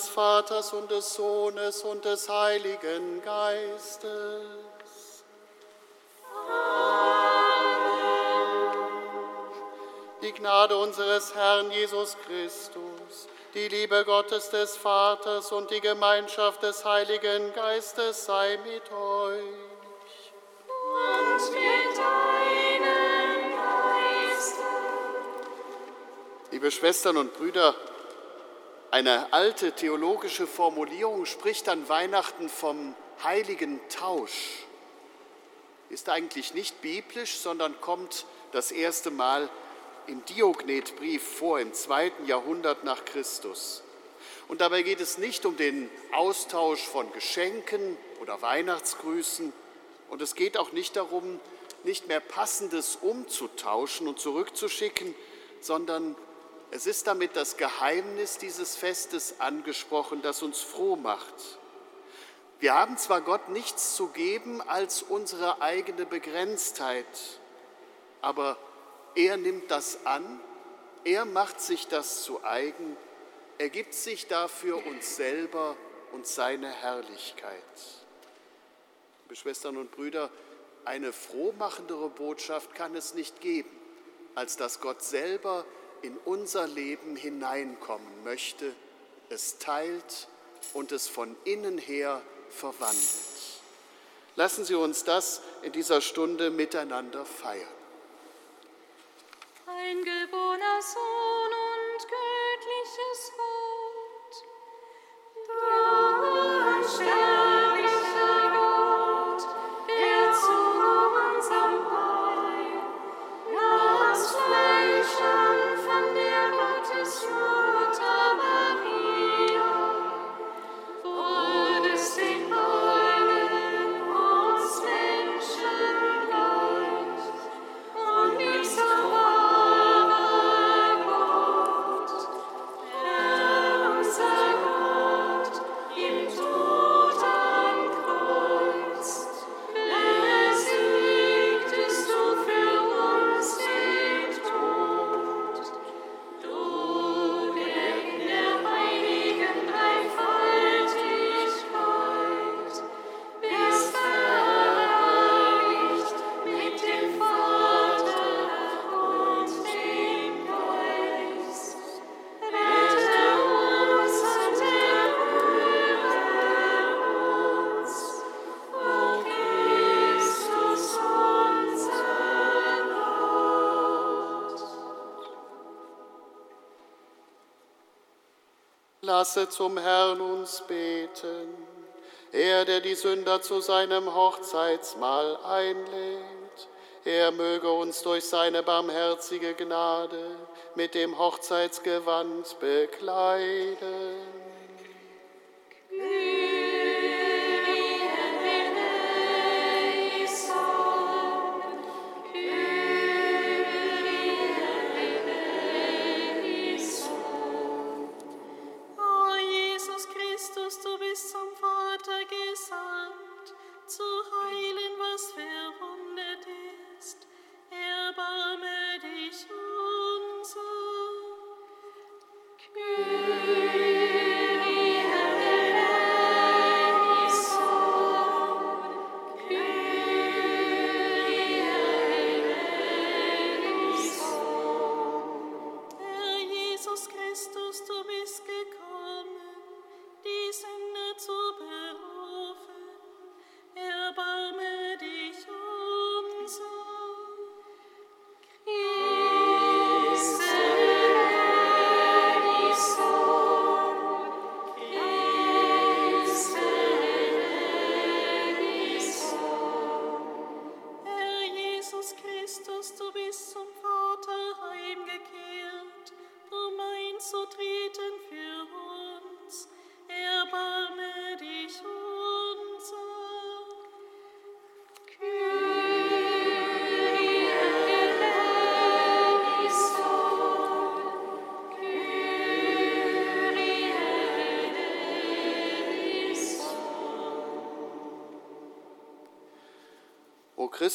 Des Vaters und des Sohnes und des Heiligen Geistes. Die Gnade unseres Herrn Jesus Christus, die Liebe Gottes des Vaters und die Gemeinschaft des Heiligen Geistes sei mit euch. Und mit deinem Geiste. Liebe Schwestern und Brüder, eine alte theologische Formulierung spricht an Weihnachten vom heiligen Tausch. Ist eigentlich nicht biblisch, sondern kommt das erste Mal im Diognetbrief vor, im zweiten Jahrhundert nach Christus. Und dabei geht es nicht um den Austausch von Geschenken oder Weihnachtsgrüßen. Und es geht auch nicht darum, nicht mehr Passendes umzutauschen und zurückzuschicken, sondern es ist damit das Geheimnis dieses Festes angesprochen, das uns froh macht. Wir haben zwar Gott nichts zu geben als unsere eigene Begrenztheit, aber er nimmt das an, er macht sich das zu eigen, er gibt sich dafür uns selber und seine Herrlichkeit. Liebe Schwestern und Brüder, eine frohmachendere Botschaft kann es nicht geben, als dass Gott selber in unser Leben hineinkommen möchte, es teilt und es von innen her verwandelt. Lassen Sie uns das in dieser Stunde miteinander feiern. Ein geborener Sohn und göttliches Wort. Du Lasse zum Herrn uns beten. Er, der die Sünder zu seinem Hochzeitsmahl einlädt, er möge uns durch seine barmherzige Gnade mit dem Hochzeitsgewand bekleiden.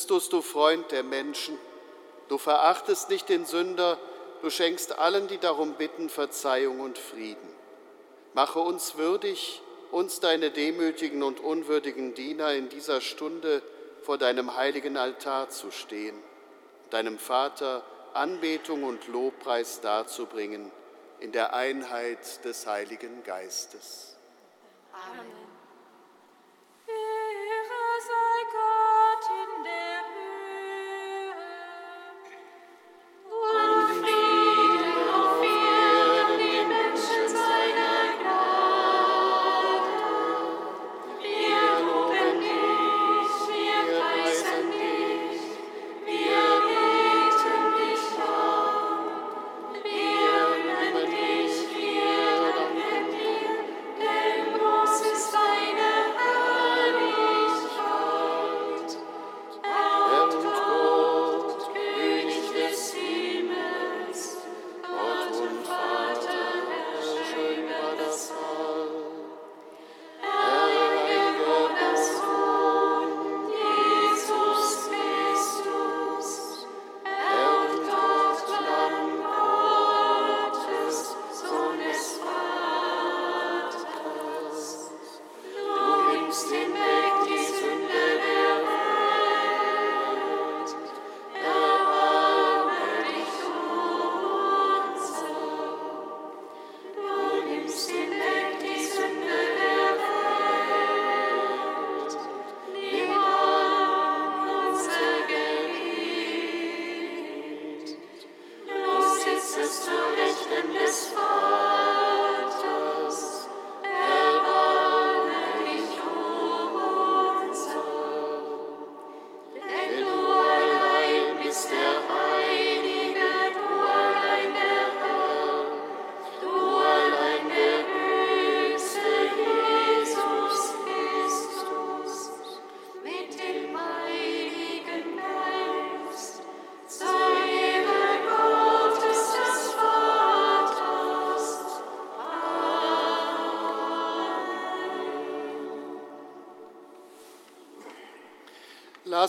Christus, du Freund der Menschen, du verachtest nicht den Sünder, du schenkst allen, die darum bitten, Verzeihung und Frieden. Mache uns würdig, uns deine demütigen und unwürdigen Diener in dieser Stunde vor deinem heiligen Altar zu stehen, deinem Vater Anbetung und Lobpreis darzubringen in der Einheit des Heiligen Geistes. Amen.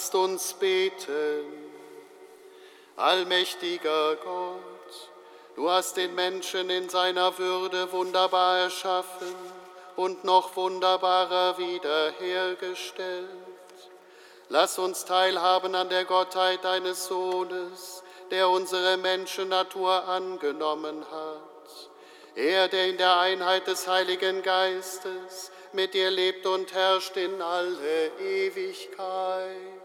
Lasst uns beten. Allmächtiger Gott, du hast den Menschen in seiner Würde wunderbar erschaffen und noch wunderbarer wiederhergestellt. Lass uns teilhaben an der Gottheit deines Sohnes, der unsere Menschennatur angenommen hat. Er, der in der Einheit des Heiligen Geistes mit dir lebt und herrscht in alle Ewigkeit.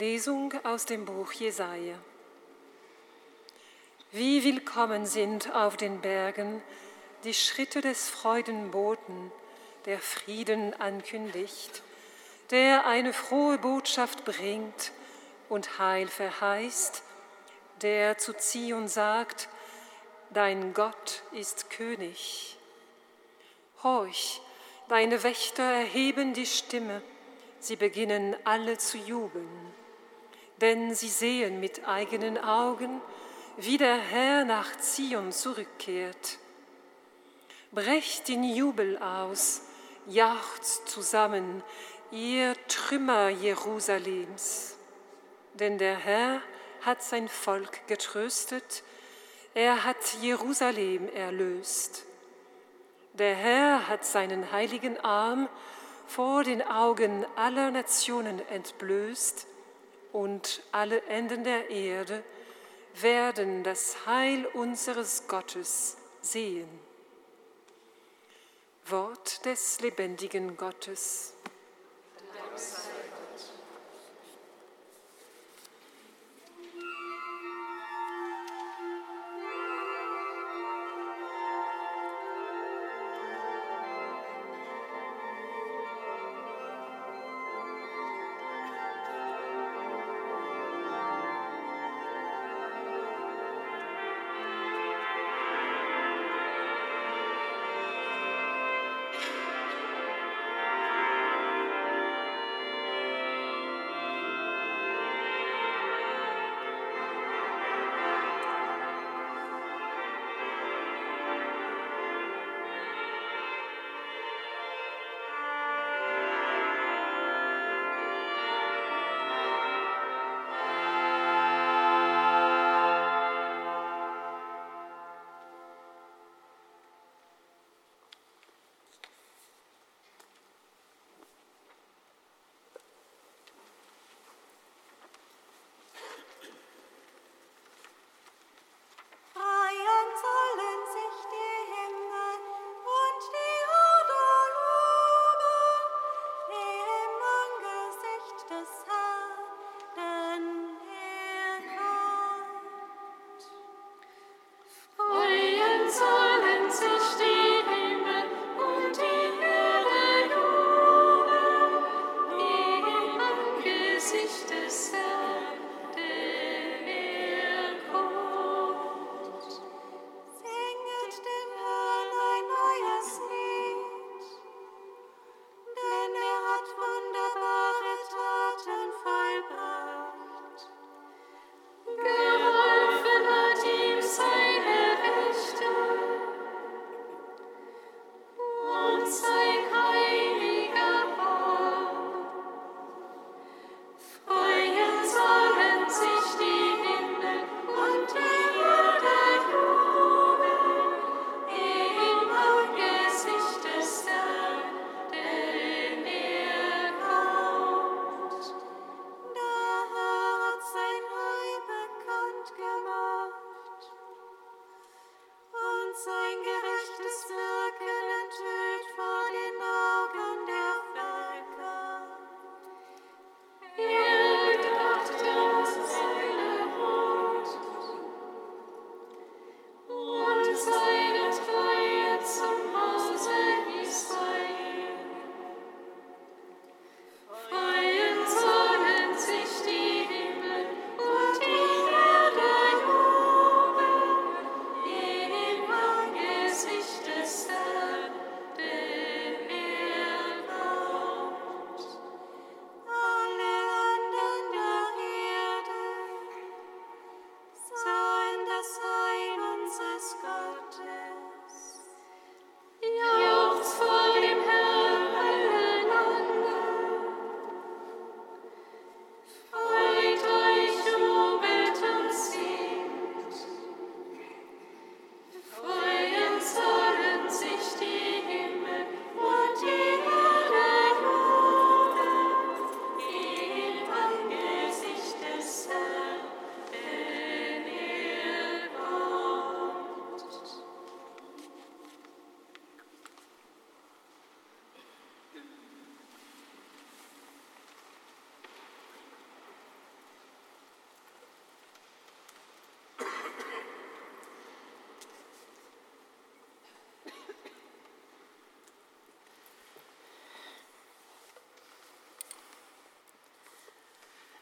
Lesung aus dem Buch Jesaja. Wie willkommen sind auf den Bergen die Schritte des Freudenboten, der Frieden ankündigt, der eine frohe Botschaft bringt und Heil verheißt, der zu Zion sagt, dein Gott ist König. Horch, deine Wächter erheben die Stimme, sie beginnen alle zu jubeln, denn sie sehen mit eigenen Augen, wie der Herr nach Zion zurückkehrt brecht in Jubel aus, jauchzt zusammen, ihr Trümmer Jerusalems. Denn der Herr hat sein Volk getröstet, er hat Jerusalem erlöst. Der Herr hat seinen heiligen Arm vor den Augen aller Nationen entblößt, und alle Enden der Erde werden das Heil unseres Gottes sehen. Wort des lebendigen Gottes.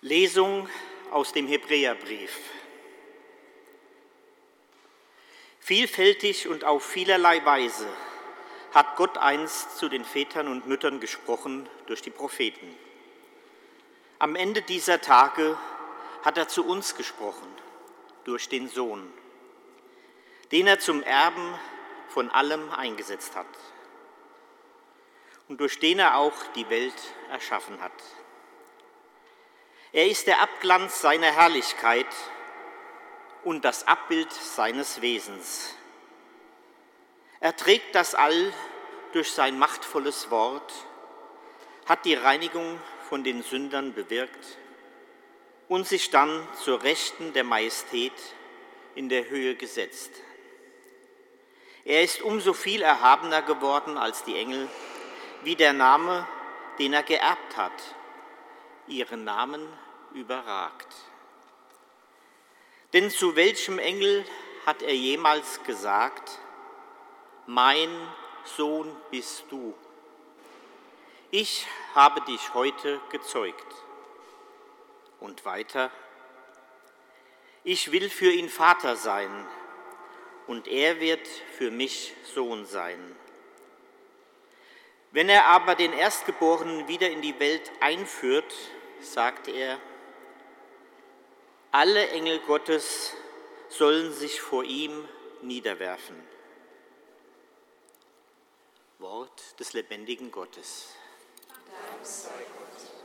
Lesung aus dem Hebräerbrief. Vielfältig und auf vielerlei Weise hat Gott einst zu den Vätern und Müttern gesprochen durch die Propheten. Am Ende dieser Tage hat er zu uns gesprochen durch den Sohn, den er zum Erben von allem eingesetzt hat und durch den er auch die Welt erschaffen hat. Er ist der Abglanz seiner Herrlichkeit und das Abbild seines Wesens. Er trägt das All durch sein machtvolles Wort, hat die Reinigung von den Sündern bewirkt und sich dann zur Rechten der Majestät in der Höhe gesetzt. Er ist umso viel erhabener geworden als die Engel, wie der Name, den er geerbt hat ihren Namen überragt. Denn zu welchem Engel hat er jemals gesagt, mein Sohn bist du? Ich habe dich heute gezeugt. Und weiter, ich will für ihn Vater sein und er wird für mich Sohn sein. Wenn er aber den Erstgeborenen wieder in die Welt einführt, sagt er, alle Engel Gottes sollen sich vor ihm niederwerfen. Wort des lebendigen Gottes. Dank sei Gott.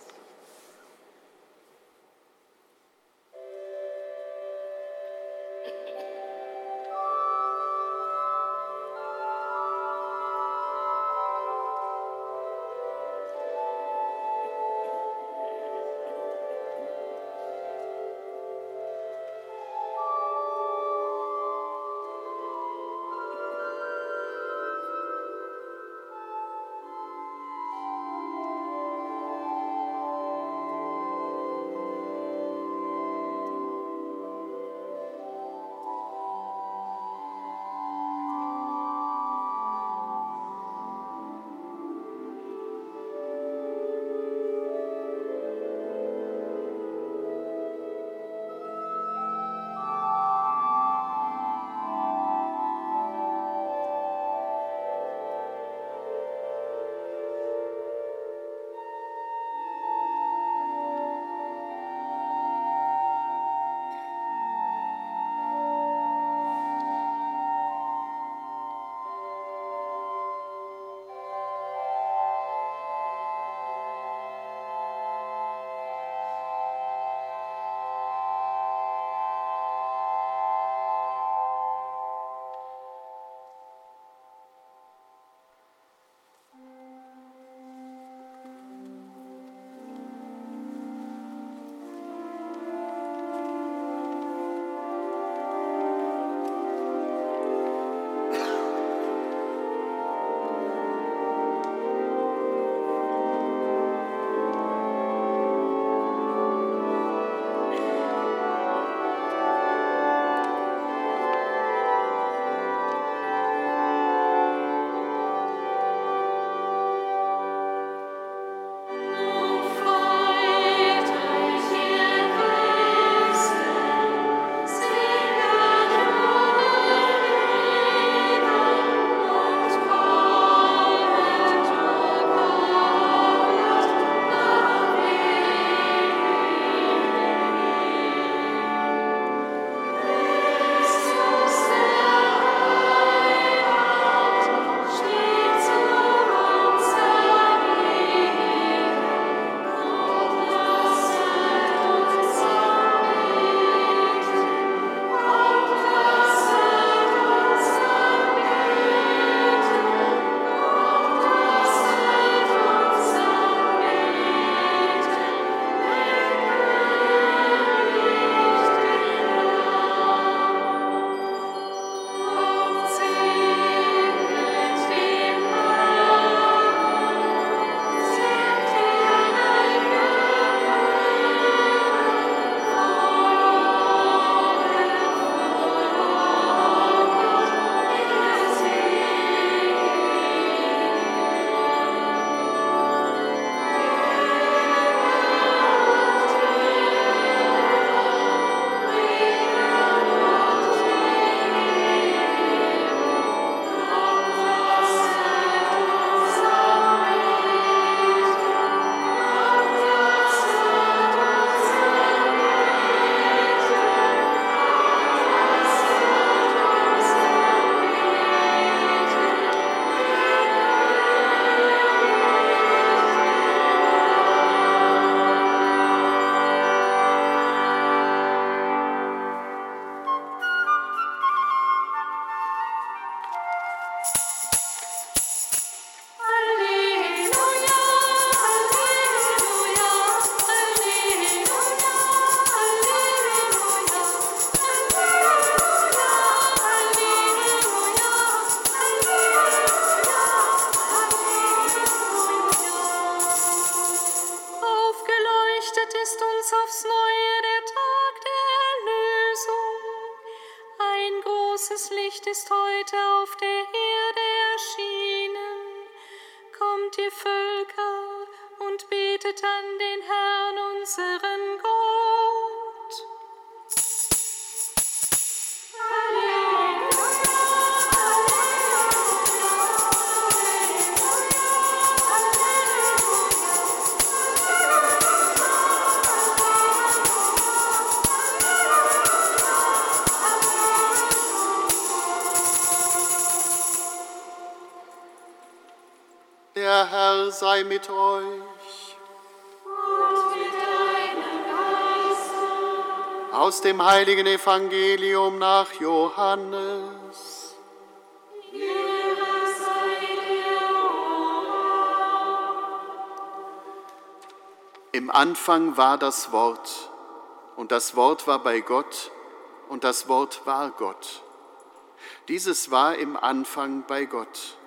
großes Licht ist heute auf der Erde erschienen. Kommt ihr Völker und betet an den Herrn, unseren Gott. Herr sei mit euch. Aus dem heiligen Evangelium nach Johannes. Im Anfang war das Wort, und das Wort war bei Gott, und das Wort war Gott. Dieses war im Anfang bei Gott.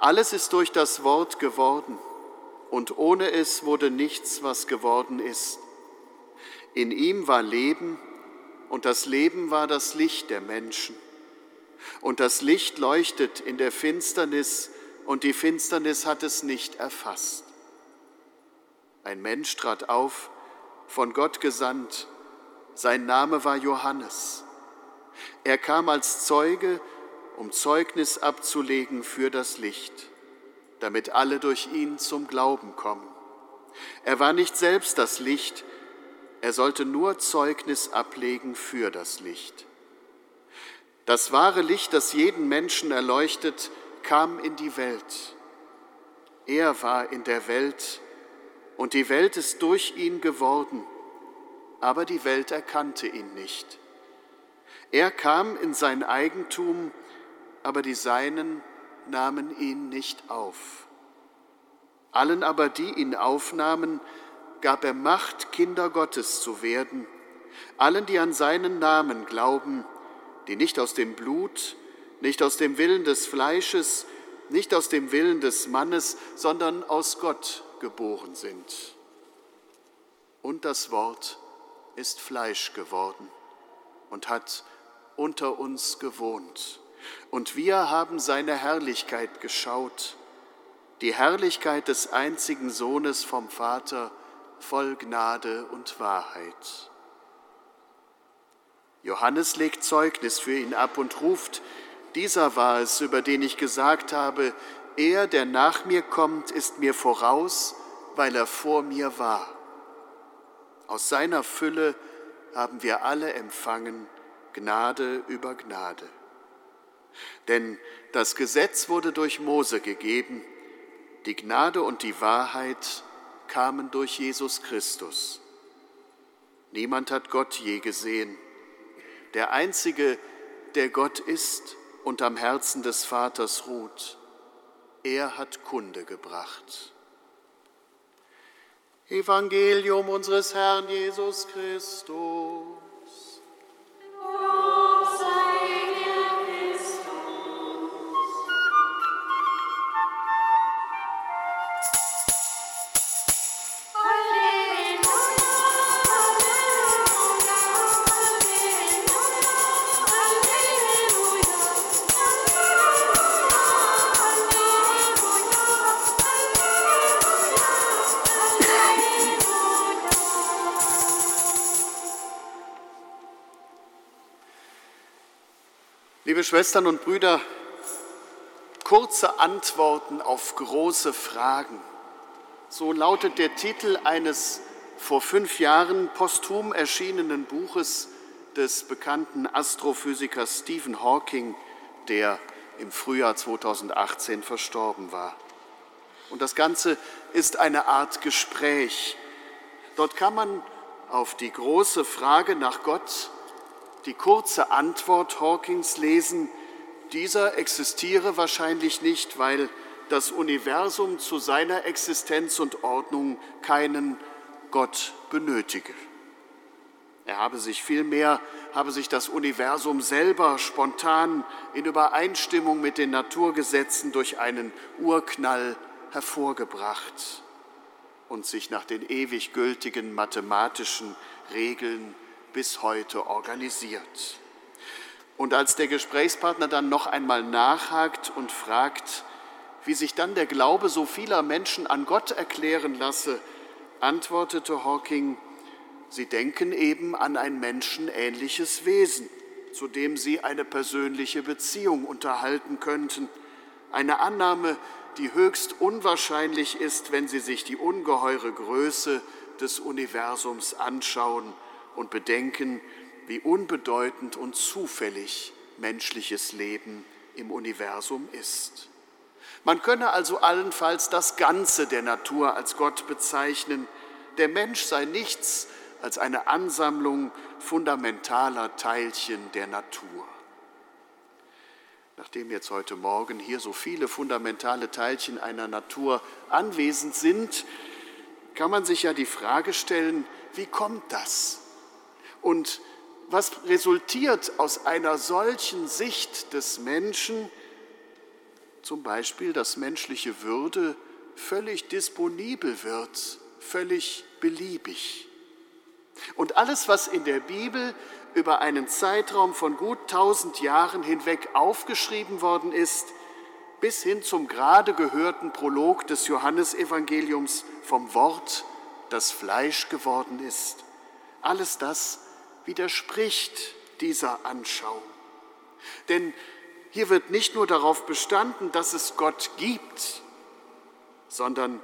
Alles ist durch das Wort geworden, und ohne es wurde nichts, was geworden ist. In ihm war Leben, und das Leben war das Licht der Menschen. Und das Licht leuchtet in der Finsternis, und die Finsternis hat es nicht erfasst. Ein Mensch trat auf, von Gott gesandt, sein Name war Johannes. Er kam als Zeuge, um Zeugnis abzulegen für das Licht, damit alle durch ihn zum Glauben kommen. Er war nicht selbst das Licht, er sollte nur Zeugnis ablegen für das Licht. Das wahre Licht, das jeden Menschen erleuchtet, kam in die Welt. Er war in der Welt und die Welt ist durch ihn geworden, aber die Welt erkannte ihn nicht. Er kam in sein Eigentum, aber die Seinen nahmen ihn nicht auf. Allen aber, die ihn aufnahmen, gab er Macht, Kinder Gottes zu werden, allen, die an seinen Namen glauben, die nicht aus dem Blut, nicht aus dem Willen des Fleisches, nicht aus dem Willen des Mannes, sondern aus Gott geboren sind. Und das Wort ist Fleisch geworden und hat unter uns gewohnt. Und wir haben seine Herrlichkeit geschaut, die Herrlichkeit des einzigen Sohnes vom Vater, voll Gnade und Wahrheit. Johannes legt Zeugnis für ihn ab und ruft, dieser war es, über den ich gesagt habe, er, der nach mir kommt, ist mir voraus, weil er vor mir war. Aus seiner Fülle haben wir alle empfangen Gnade über Gnade. Denn das Gesetz wurde durch Mose gegeben, die Gnade und die Wahrheit kamen durch Jesus Christus. Niemand hat Gott je gesehen. Der Einzige, der Gott ist und am Herzen des Vaters ruht, er hat Kunde gebracht. Evangelium unseres Herrn Jesus Christus. Liebe Schwestern und Brüder, kurze Antworten auf große Fragen. So lautet der Titel eines vor fünf Jahren posthum erschienenen Buches des bekannten Astrophysikers Stephen Hawking, der im Frühjahr 2018 verstorben war. Und das Ganze ist eine Art Gespräch. Dort kann man auf die große Frage nach Gott die kurze Antwort Hawkings lesen, dieser existiere wahrscheinlich nicht, weil das Universum zu seiner Existenz und Ordnung keinen Gott benötige. Er habe sich vielmehr, habe sich das Universum selber spontan in Übereinstimmung mit den Naturgesetzen durch einen Urknall hervorgebracht und sich nach den ewig gültigen mathematischen Regeln bis heute organisiert. Und als der Gesprächspartner dann noch einmal nachhakt und fragt, wie sich dann der Glaube so vieler Menschen an Gott erklären lasse, antwortete Hawking, sie denken eben an ein menschenähnliches Wesen, zu dem sie eine persönliche Beziehung unterhalten könnten. Eine Annahme, die höchst unwahrscheinlich ist, wenn sie sich die ungeheure Größe des Universums anschauen und bedenken, wie unbedeutend und zufällig menschliches Leben im Universum ist. Man könne also allenfalls das Ganze der Natur als Gott bezeichnen. Der Mensch sei nichts als eine Ansammlung fundamentaler Teilchen der Natur. Nachdem jetzt heute Morgen hier so viele fundamentale Teilchen einer Natur anwesend sind, kann man sich ja die Frage stellen, wie kommt das? Und was resultiert aus einer solchen Sicht des Menschen, zum Beispiel, dass menschliche Würde völlig disponibel wird, völlig beliebig. Und alles, was in der Bibel über einen Zeitraum von gut tausend Jahren hinweg aufgeschrieben worden ist, bis hin zum gerade gehörten Prolog des Johannesevangeliums vom Wort, das Fleisch geworden ist, alles das widerspricht dieser Anschauung. Denn hier wird nicht nur darauf bestanden, dass es Gott gibt, sondern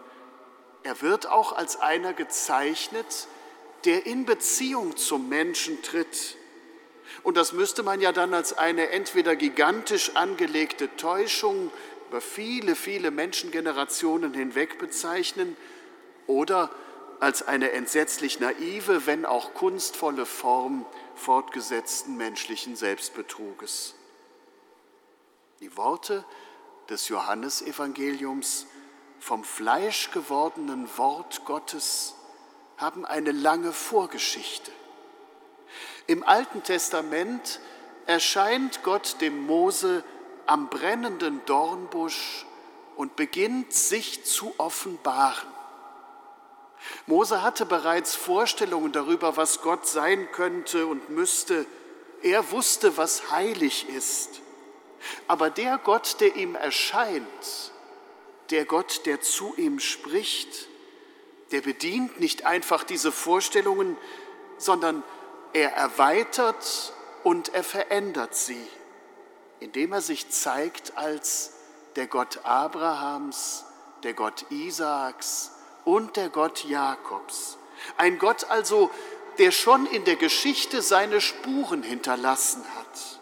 er wird auch als einer gezeichnet, der in Beziehung zum Menschen tritt. Und das müsste man ja dann als eine entweder gigantisch angelegte Täuschung über viele, viele Menschengenerationen hinweg bezeichnen oder als eine entsetzlich naive, wenn auch kunstvolle Form fortgesetzten menschlichen Selbstbetruges. Die Worte des Johannesevangeliums vom Fleisch gewordenen Wort Gottes haben eine lange Vorgeschichte. Im Alten Testament erscheint Gott dem Mose am brennenden Dornbusch und beginnt sich zu offenbaren. Mose hatte bereits Vorstellungen darüber, was Gott sein könnte und müsste. Er wusste, was heilig ist. Aber der Gott, der ihm erscheint, der Gott, der zu ihm spricht, der bedient nicht einfach diese Vorstellungen, sondern er erweitert und er verändert sie, indem er sich zeigt als der Gott Abrahams, der Gott Isaaks und der Gott Jakobs. Ein Gott also, der schon in der Geschichte seine Spuren hinterlassen hat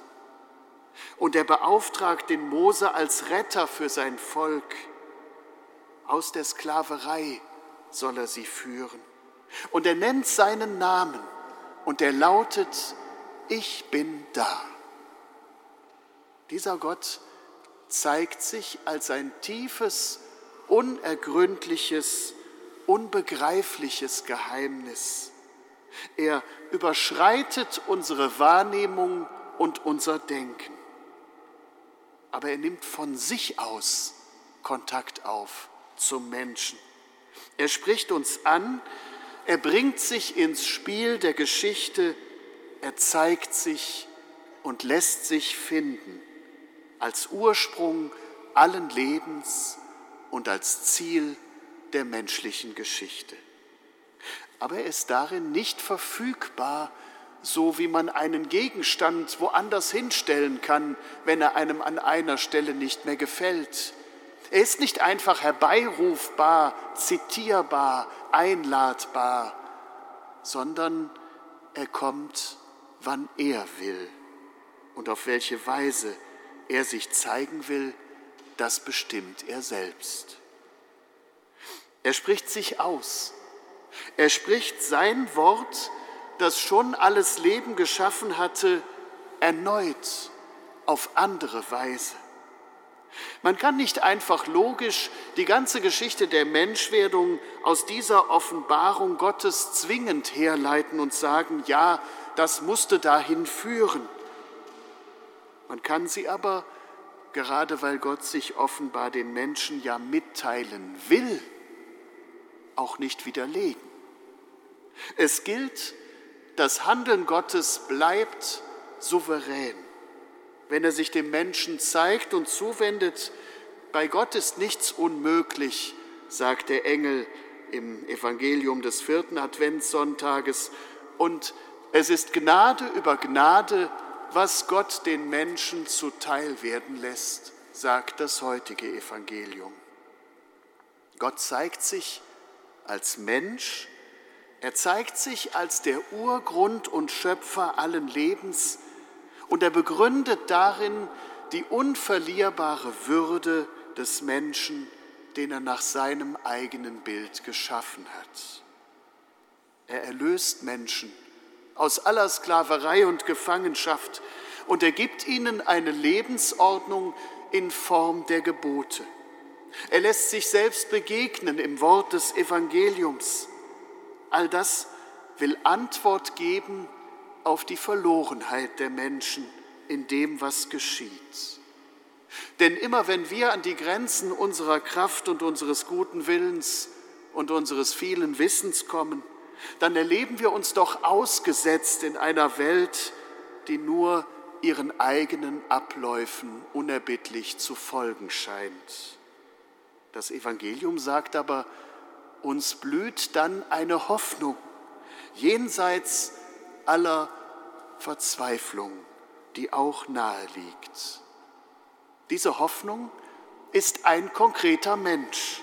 und er beauftragt den Mose als Retter für sein Volk. Aus der Sklaverei soll er sie führen. Und er nennt seinen Namen und er lautet, ich bin da. Dieser Gott zeigt sich als ein tiefes, unergründliches, unbegreifliches Geheimnis. Er überschreitet unsere Wahrnehmung und unser Denken aber er nimmt von sich aus Kontakt auf zum Menschen. Er spricht uns an, er bringt sich ins Spiel der Geschichte, er zeigt sich und lässt sich finden als Ursprung allen Lebens und als Ziel der menschlichen Geschichte. Aber er ist darin nicht verfügbar so wie man einen Gegenstand woanders hinstellen kann, wenn er einem an einer Stelle nicht mehr gefällt. Er ist nicht einfach herbeirufbar, zitierbar, einladbar, sondern er kommt, wann er will und auf welche Weise er sich zeigen will, das bestimmt er selbst. Er spricht sich aus. Er spricht sein Wort das schon alles Leben geschaffen hatte, erneut auf andere Weise. Man kann nicht einfach logisch die ganze Geschichte der Menschwerdung aus dieser Offenbarung Gottes zwingend herleiten und sagen, ja, das musste dahin führen. Man kann sie aber, gerade weil Gott sich offenbar den Menschen ja mitteilen will, auch nicht widerlegen. Es gilt, das Handeln Gottes bleibt souverän. wenn er sich dem Menschen zeigt und zuwendet. Bei Gott ist nichts unmöglich, sagt der Engel im Evangelium des vierten Adventssonntages. Und es ist Gnade über Gnade, was Gott den Menschen zuteil werden lässt, sagt das heutige Evangelium. Gott zeigt sich als Mensch, er zeigt sich als der Urgrund und Schöpfer allen Lebens und er begründet darin die unverlierbare Würde des Menschen, den er nach seinem eigenen Bild geschaffen hat. Er erlöst Menschen aus aller Sklaverei und Gefangenschaft und er gibt ihnen eine Lebensordnung in Form der Gebote. Er lässt sich selbst begegnen im Wort des Evangeliums. All das will Antwort geben auf die Verlorenheit der Menschen in dem, was geschieht. Denn immer wenn wir an die Grenzen unserer Kraft und unseres guten Willens und unseres vielen Wissens kommen, dann erleben wir uns doch ausgesetzt in einer Welt, die nur ihren eigenen Abläufen unerbittlich zu folgen scheint. Das Evangelium sagt aber, uns blüht dann eine Hoffnung jenseits aller Verzweiflung, die auch nahe liegt. Diese Hoffnung ist ein konkreter Mensch,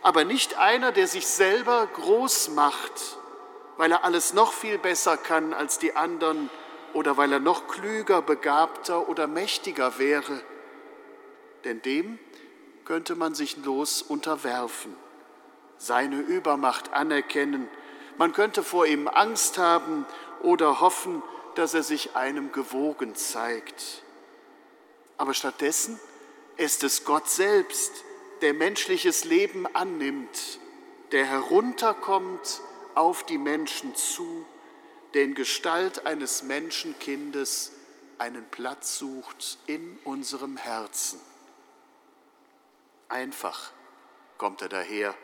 aber nicht einer, der sich selber groß macht, weil er alles noch viel besser kann als die anderen oder weil er noch klüger, begabter oder mächtiger wäre. Denn dem könnte man sich los unterwerfen, seine Übermacht anerkennen, man könnte vor ihm Angst haben oder hoffen, dass er sich einem gewogen zeigt. Aber stattdessen ist es Gott selbst, der menschliches Leben annimmt, der herunterkommt auf die Menschen zu, der in Gestalt eines Menschenkindes einen Platz sucht in unserem Herzen. Einfach kommt er daher.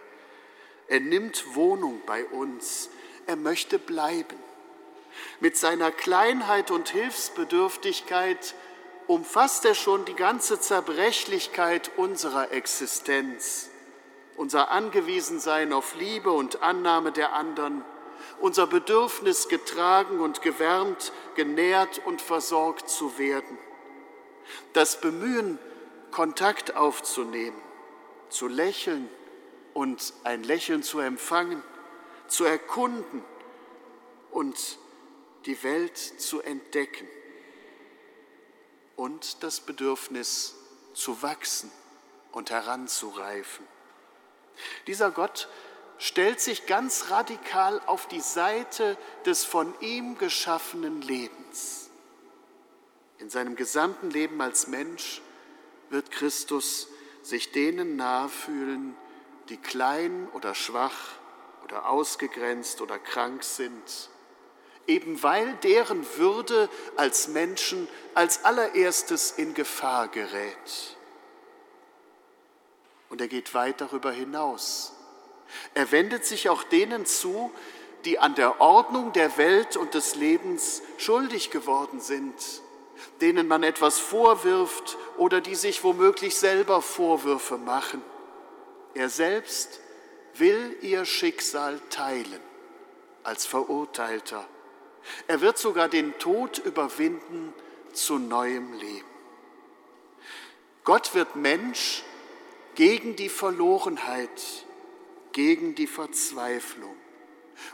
Er nimmt Wohnung bei uns. Er möchte bleiben. Mit seiner Kleinheit und Hilfsbedürftigkeit umfasst er schon die ganze Zerbrechlichkeit unserer Existenz, unser Angewiesensein auf Liebe und Annahme der anderen, unser Bedürfnis getragen und gewärmt, genährt und versorgt zu werden, das Bemühen, Kontakt aufzunehmen, zu lächeln und ein Lächeln zu empfangen, zu erkunden und die Welt zu entdecken und das Bedürfnis zu wachsen und heranzureifen. Dieser Gott stellt sich ganz radikal auf die Seite des von ihm geschaffenen Lebens. In seinem gesamten Leben als Mensch wird Christus sich denen nahe fühlen, die klein oder schwach oder ausgegrenzt oder krank sind eben weil deren Würde als Menschen als allererstes in Gefahr gerät. Und er geht weit darüber hinaus. Er wendet sich auch denen zu, die an der Ordnung der Welt und des Lebens schuldig geworden sind, denen man etwas vorwirft oder die sich womöglich selber Vorwürfe machen. Er selbst will ihr Schicksal teilen als Verurteilter er wird sogar den Tod überwinden zu neuem Leben. Gott wird Mensch gegen die Verlorenheit, gegen die Verzweiflung.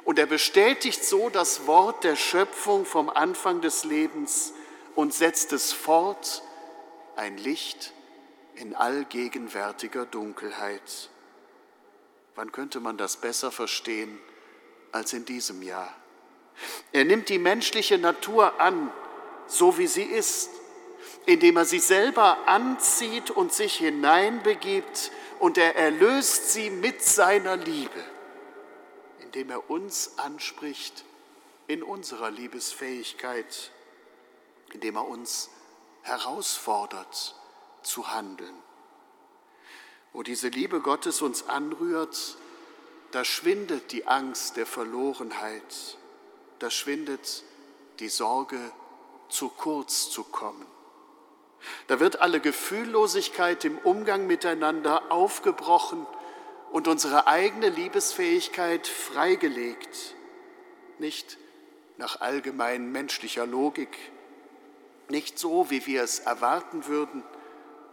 Und er bestätigt so das Wort der Schöpfung vom Anfang des Lebens und setzt es fort, ein Licht in allgegenwärtiger Dunkelheit. Wann könnte man das besser verstehen als in diesem Jahr? Er nimmt die menschliche Natur an, so wie sie ist, indem er sie selber anzieht und sich hineinbegibt und er erlöst sie mit seiner Liebe, indem er uns anspricht in unserer Liebesfähigkeit, indem er uns herausfordert zu handeln. Wo diese Liebe Gottes uns anrührt, da schwindet die Angst der Verlorenheit da schwindet die Sorge, zu kurz zu kommen. Da wird alle Gefühllosigkeit im Umgang miteinander aufgebrochen und unsere eigene Liebesfähigkeit freigelegt, nicht nach allgemein menschlicher Logik, nicht so, wie wir es erwarten würden,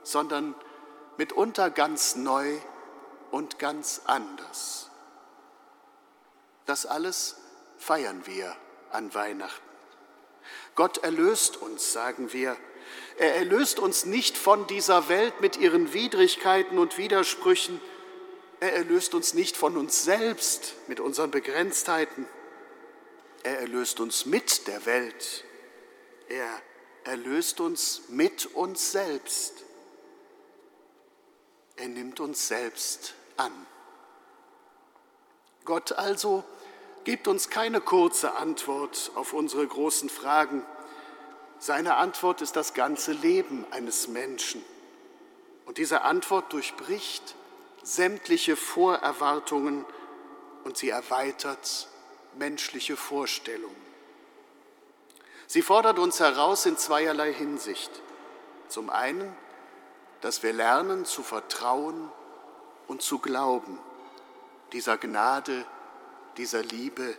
sondern mitunter ganz neu und ganz anders. Das alles feiern wir an Weihnachten. Gott erlöst uns, sagen wir. Er erlöst uns nicht von dieser Welt mit ihren Widrigkeiten und Widersprüchen. Er erlöst uns nicht von uns selbst mit unseren Begrenztheiten. Er erlöst uns mit der Welt. Er erlöst uns mit uns selbst. Er nimmt uns selbst an. Gott also gibt uns keine kurze Antwort auf unsere großen Fragen. Seine Antwort ist das ganze Leben eines Menschen. Und diese Antwort durchbricht sämtliche Vorerwartungen und sie erweitert menschliche Vorstellungen. Sie fordert uns heraus in zweierlei Hinsicht. Zum einen, dass wir lernen zu vertrauen und zu glauben dieser Gnade, dieser Liebe,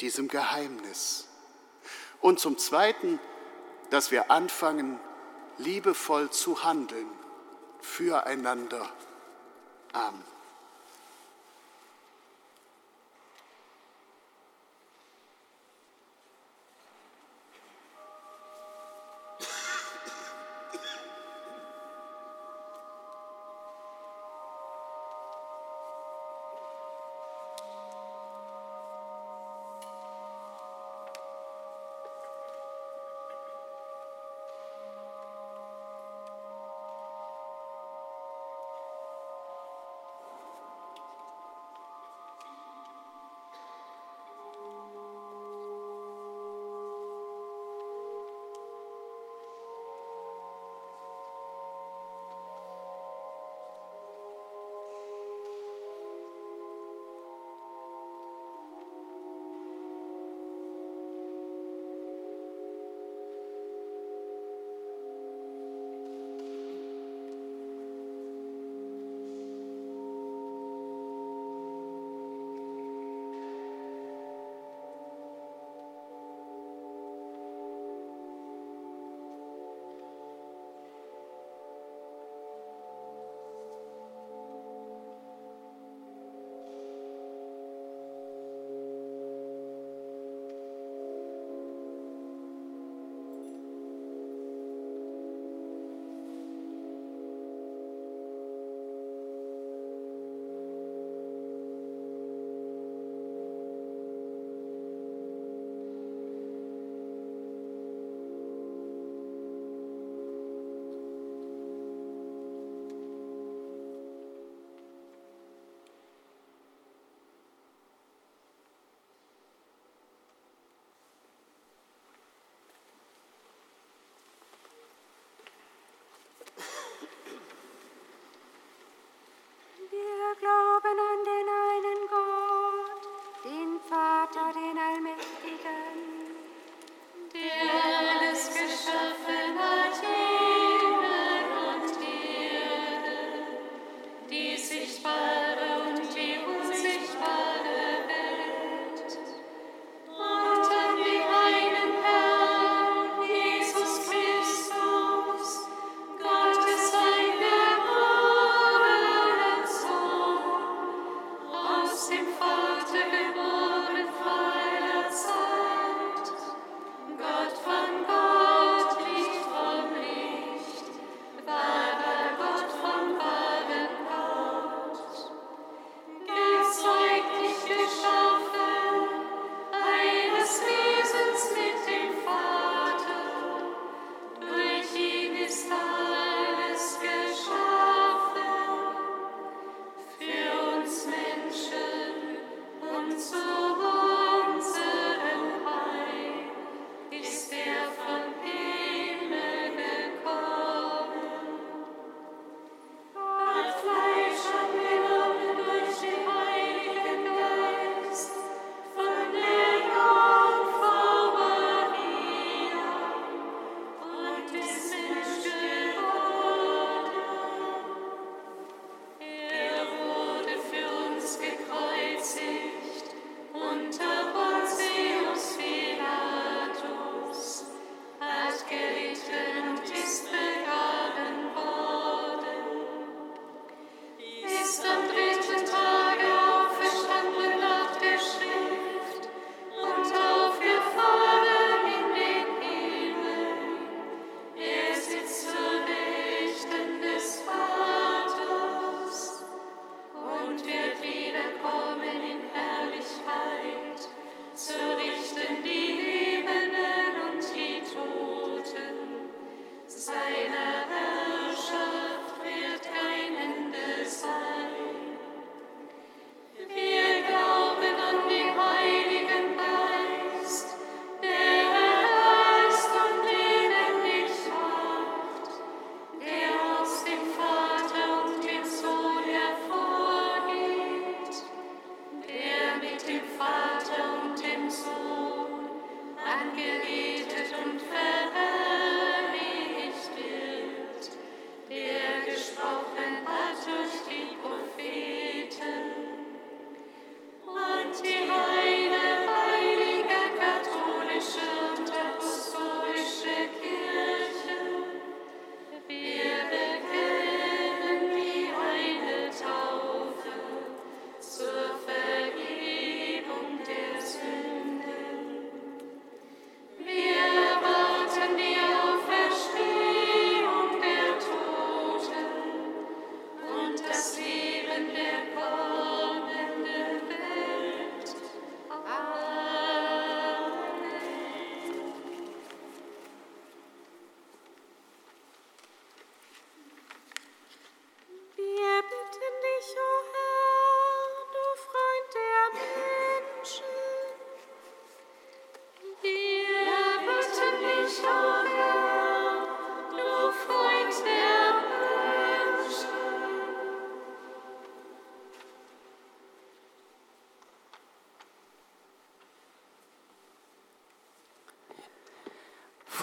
diesem Geheimnis. Und zum Zweiten, dass wir anfangen, liebevoll zu handeln, füreinander. Amen.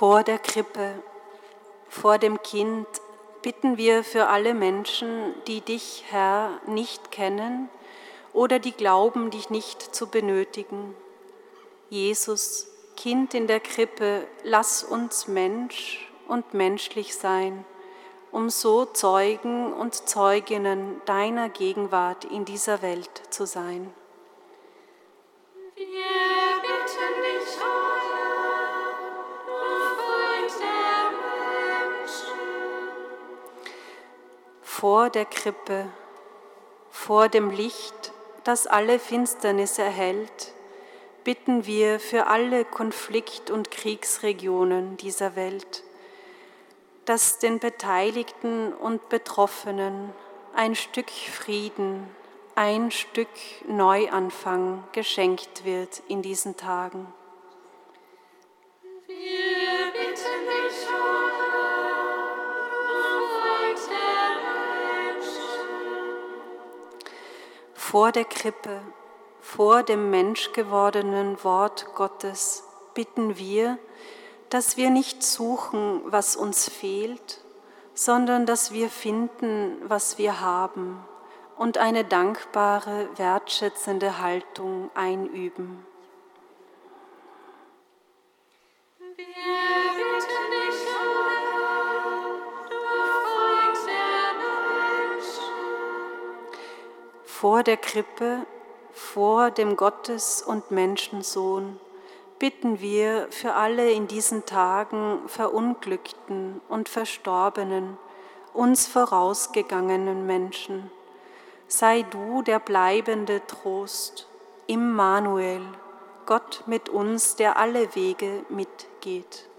Vor der Krippe, vor dem Kind bitten wir für alle Menschen, die dich, Herr, nicht kennen oder die glauben, dich nicht zu benötigen. Jesus, Kind in der Krippe, lass uns Mensch und menschlich sein, um so Zeugen und Zeuginnen deiner Gegenwart in dieser Welt zu sein. Vor der Krippe, vor dem Licht, das alle Finsternis erhellt, bitten wir für alle Konflikt- und Kriegsregionen dieser Welt, dass den Beteiligten und Betroffenen ein Stück Frieden, ein Stück Neuanfang geschenkt wird in diesen Tagen. Vor der Krippe, vor dem menschgewordenen Wort Gottes bitten wir, dass wir nicht suchen, was uns fehlt, sondern dass wir finden, was wir haben und eine dankbare, wertschätzende Haltung einüben. Wir Vor der Krippe, vor dem Gottes- und Menschensohn bitten wir für alle in diesen Tagen verunglückten und verstorbenen, uns vorausgegangenen Menschen. Sei du der bleibende Trost, Immanuel, Gott mit uns, der alle Wege mitgeht.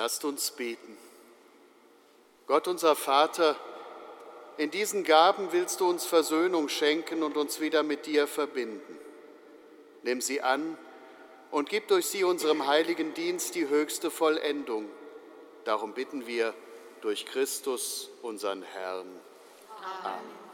Lasst uns beten. Gott unser Vater, in diesen Gaben willst du uns Versöhnung schenken und uns wieder mit dir verbinden. Nimm sie an und gib durch sie unserem heiligen Dienst die höchste Vollendung. Darum bitten wir durch Christus, unseren Herrn. Amen. Der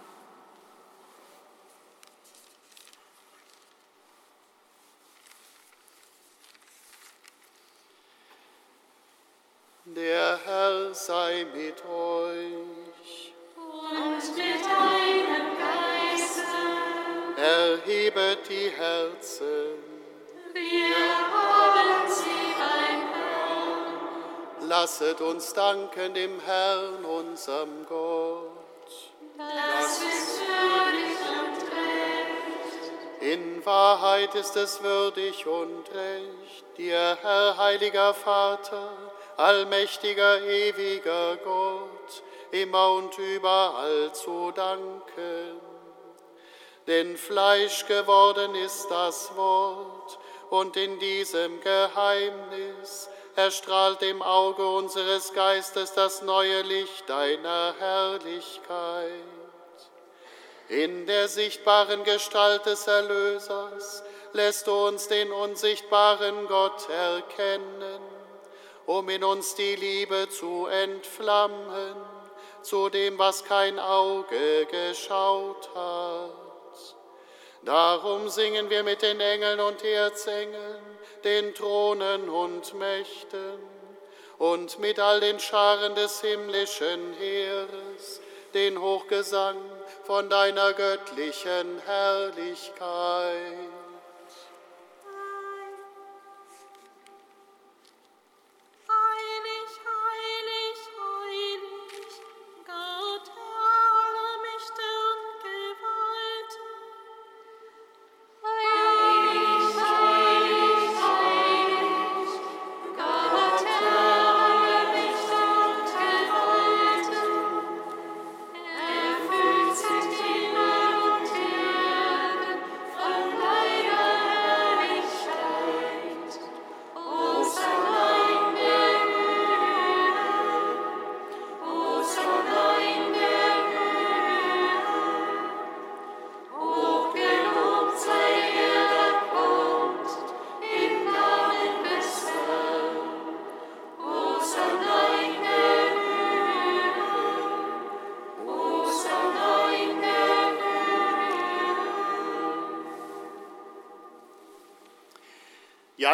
uns danken dem Herrn, unserem Gott. Das ist würdig und recht. In Wahrheit ist es würdig und recht, dir, Herr, heiliger Vater, allmächtiger, ewiger Gott, immer und überall zu danken. Denn Fleisch geworden ist das Wort, und in diesem Geheimnis erstrahlt im Auge unseres Geistes das neue Licht deiner Herrlichkeit. In der sichtbaren Gestalt des Erlösers lässt du uns den unsichtbaren Gott erkennen um in uns die Liebe zu entflammen zu dem, was kein Auge geschaut hat. Darum singen wir mit den Engeln und Erzengeln, den Thronen und Mächten und mit all den Scharen des himmlischen Heeres den Hochgesang von deiner göttlichen Herrlichkeit.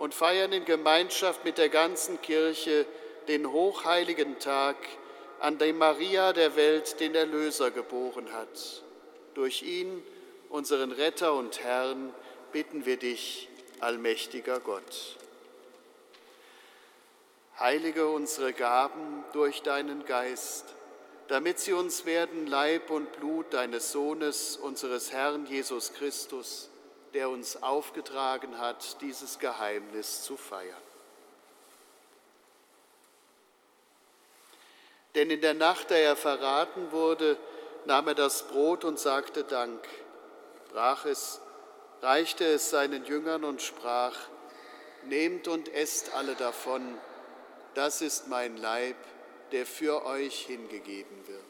und feiern in Gemeinschaft mit der ganzen Kirche den hochheiligen Tag, an dem Maria der Welt den Erlöser geboren hat. Durch ihn, unseren Retter und Herrn, bitten wir dich, allmächtiger Gott. Heilige unsere Gaben durch deinen Geist, damit sie uns werden Leib und Blut deines Sohnes, unseres Herrn Jesus Christus, der uns aufgetragen hat, dieses Geheimnis zu feiern. Denn in der Nacht, da er verraten wurde, nahm er das Brot und sagte Dank, brach es, reichte es seinen Jüngern und sprach, Nehmt und esst alle davon, das ist mein Leib, der für euch hingegeben wird.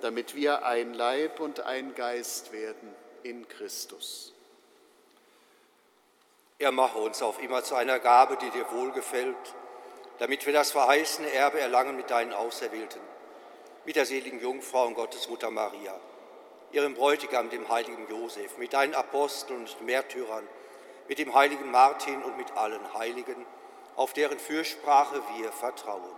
damit wir ein Leib und ein Geist werden in Christus. Er mache uns auf immer zu einer Gabe, die dir wohlgefällt, damit wir das verheißene Erbe erlangen mit deinen Auserwählten, mit der seligen Jungfrau und Gottesmutter Maria, ihrem Bräutigam, dem heiligen Josef, mit deinen Aposteln und Märtyrern, mit dem heiligen Martin und mit allen Heiligen, auf deren Fürsprache wir vertrauen.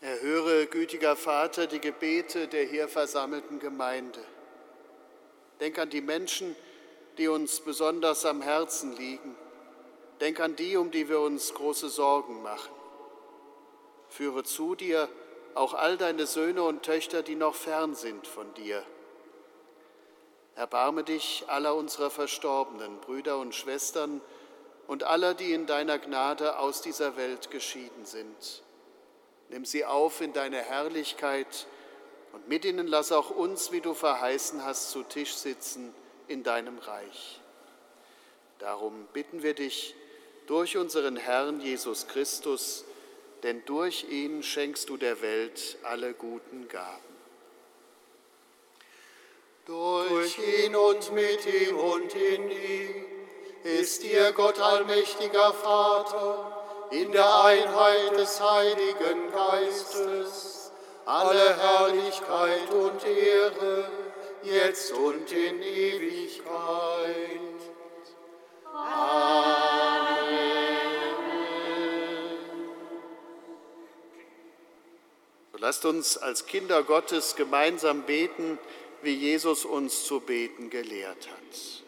Erhöre, gütiger Vater, die Gebete der hier versammelten Gemeinde. Denk an die Menschen, die uns besonders am Herzen liegen. Denk an die, um die wir uns große Sorgen machen. Führe zu dir auch all deine Söhne und Töchter, die noch fern sind von dir. Erbarme dich aller unserer verstorbenen Brüder und Schwestern und aller, die in deiner Gnade aus dieser Welt geschieden sind Nimm sie auf in deine Herrlichkeit und mit ihnen lass auch uns, wie du verheißen hast, zu Tisch sitzen in deinem Reich. Darum bitten wir dich durch unseren Herrn Jesus Christus, denn durch ihn schenkst du der Welt alle guten Gaben. Durch ihn und mit ihm und in ihm ist dir Gott allmächtiger Vater in der Einheit des Heiligen Geistes, alle Herrlichkeit und Ehre, jetzt und in Ewigkeit. Amen. lasst uns als Kinder Gottes gemeinsam beten, wie Jesus uns zu beten gelehrt hat.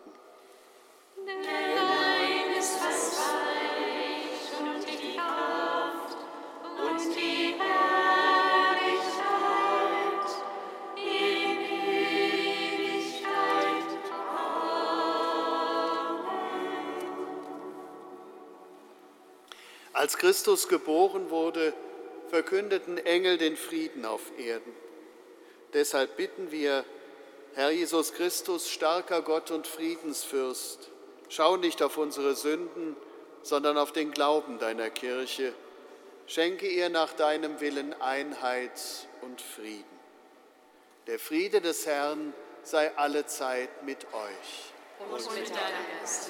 Christus geboren wurde, verkündeten Engel den Frieden auf Erden. Deshalb bitten wir, Herr Jesus Christus, starker Gott und Friedensfürst, schau nicht auf unsere Sünden, sondern auf den Glauben deiner Kirche. Schenke ihr nach deinem Willen Einheit und Frieden. Der Friede des Herrn sei alle Zeit mit euch. Und mit deinem Geiste.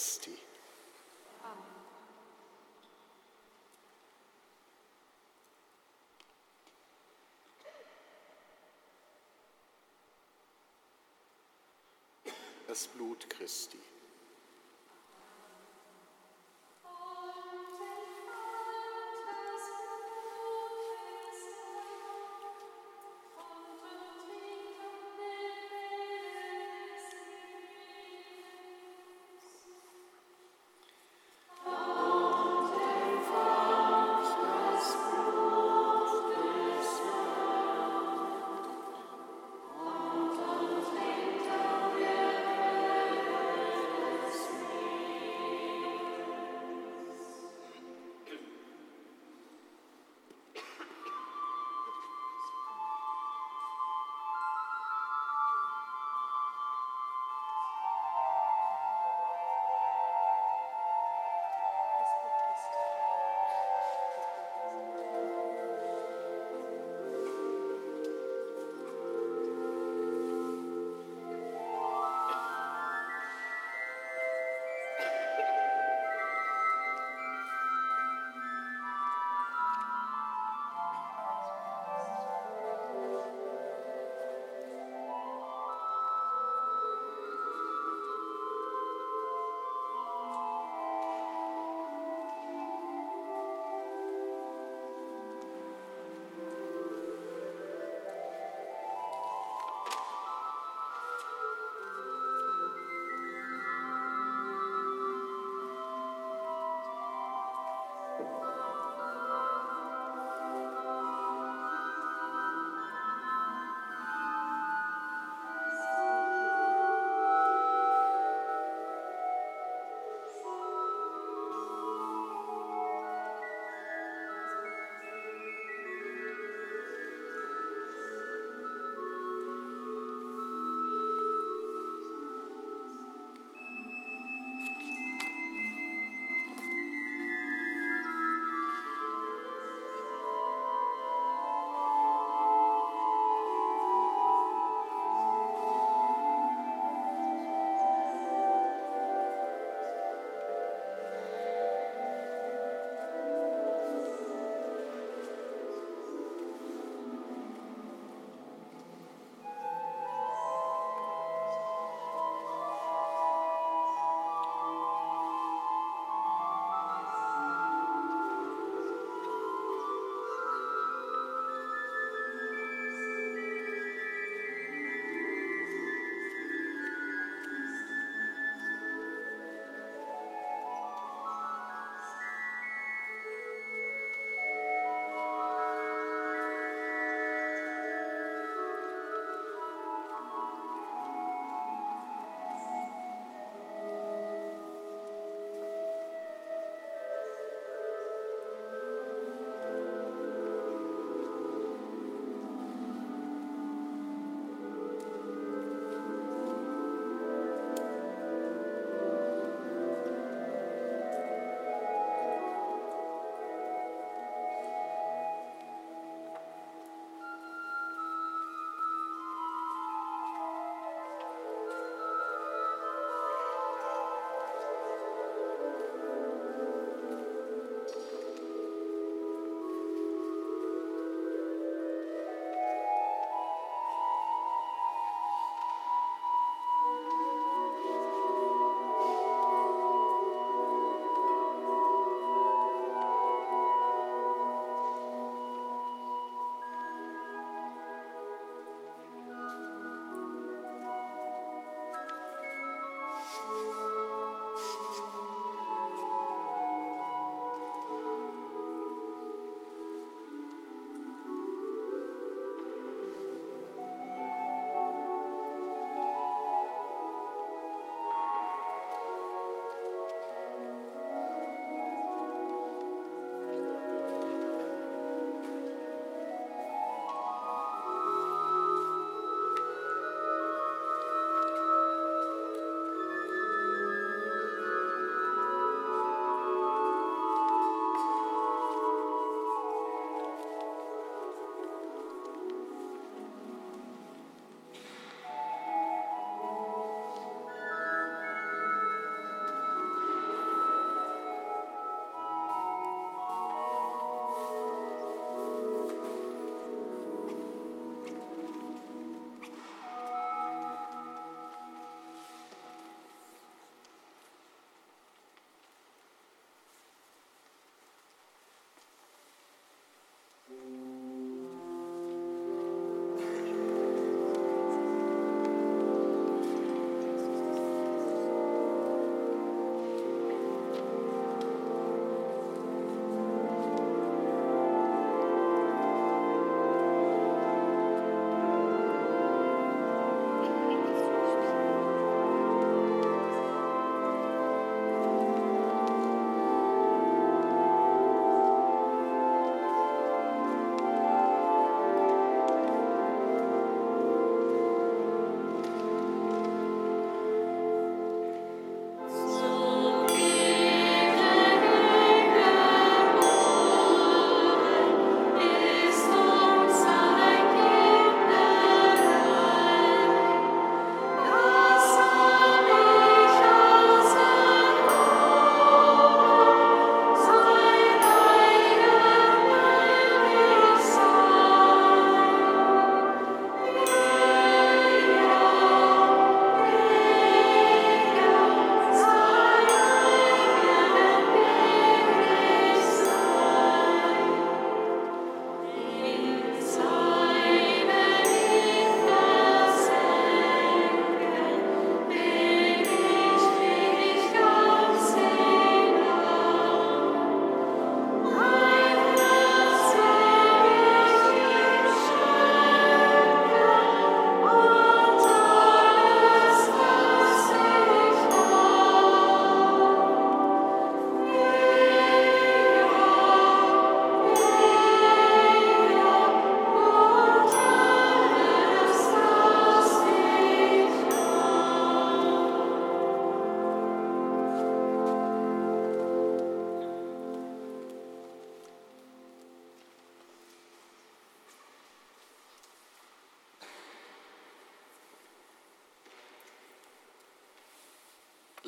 Christi. Das Blut Christi.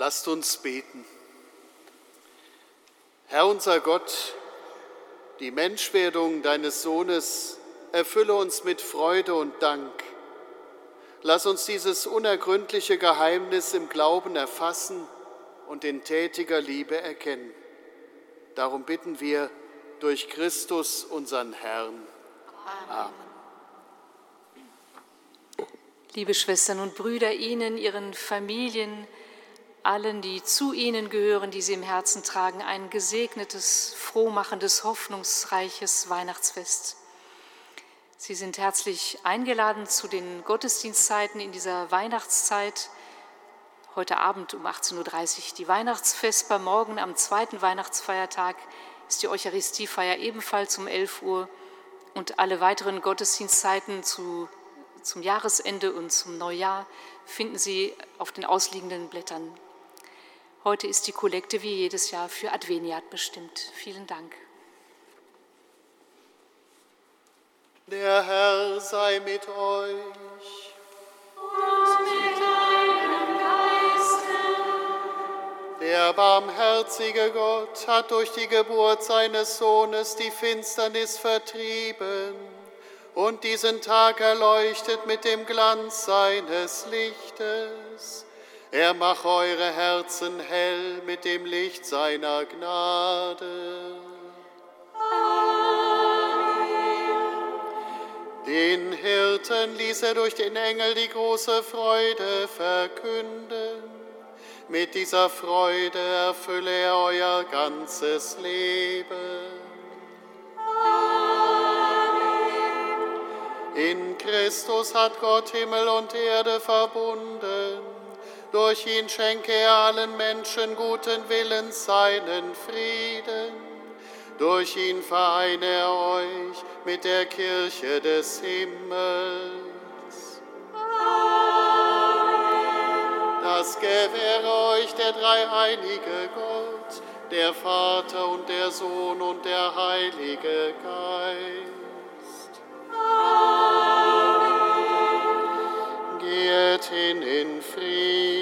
Lasst uns beten. Herr unser Gott, die Menschwerdung deines Sohnes erfülle uns mit Freude und Dank. Lass uns dieses unergründliche Geheimnis im Glauben erfassen und in tätiger Liebe erkennen. Darum bitten wir durch Christus, unseren Herrn. Amen. Liebe Schwestern und Brüder, Ihnen, Ihren Familien, allen, die zu Ihnen gehören, die Sie im Herzen tragen, ein gesegnetes, frohmachendes, hoffnungsreiches Weihnachtsfest. Sie sind herzlich eingeladen zu den Gottesdienstzeiten in dieser Weihnachtszeit. Heute Abend um 18.30 Uhr die Weihnachtsvesper, morgen am zweiten Weihnachtsfeiertag ist die Eucharistiefeier ebenfalls um 11 Uhr und alle weiteren Gottesdienstzeiten zu, zum Jahresende und zum Neujahr finden Sie auf den ausliegenden Blättern Heute ist die Kollekte wie jedes Jahr für Adveniat bestimmt. Vielen Dank. Der Herr sei mit euch. Und mit deinem Geiste. Der barmherzige Gott hat durch die Geburt seines Sohnes die Finsternis vertrieben und diesen Tag erleuchtet mit dem Glanz seines Lichtes. Er mache eure Herzen hell mit dem Licht seiner Gnade. Den Hirten ließ er durch den Engel die große Freude verkünden. Mit dieser Freude erfülle er euer ganzes Leben. In Christus hat Gott Himmel und Erde verbunden durch ihn schenke er allen Menschen guten Willens seinen Frieden. Durch ihn vereine er euch mit der Kirche des Himmels. Amen. Das gewähre euch der dreieinige Gott, der Vater und der Sohn und der Heilige Geist. Amen. Geht hin in Frieden.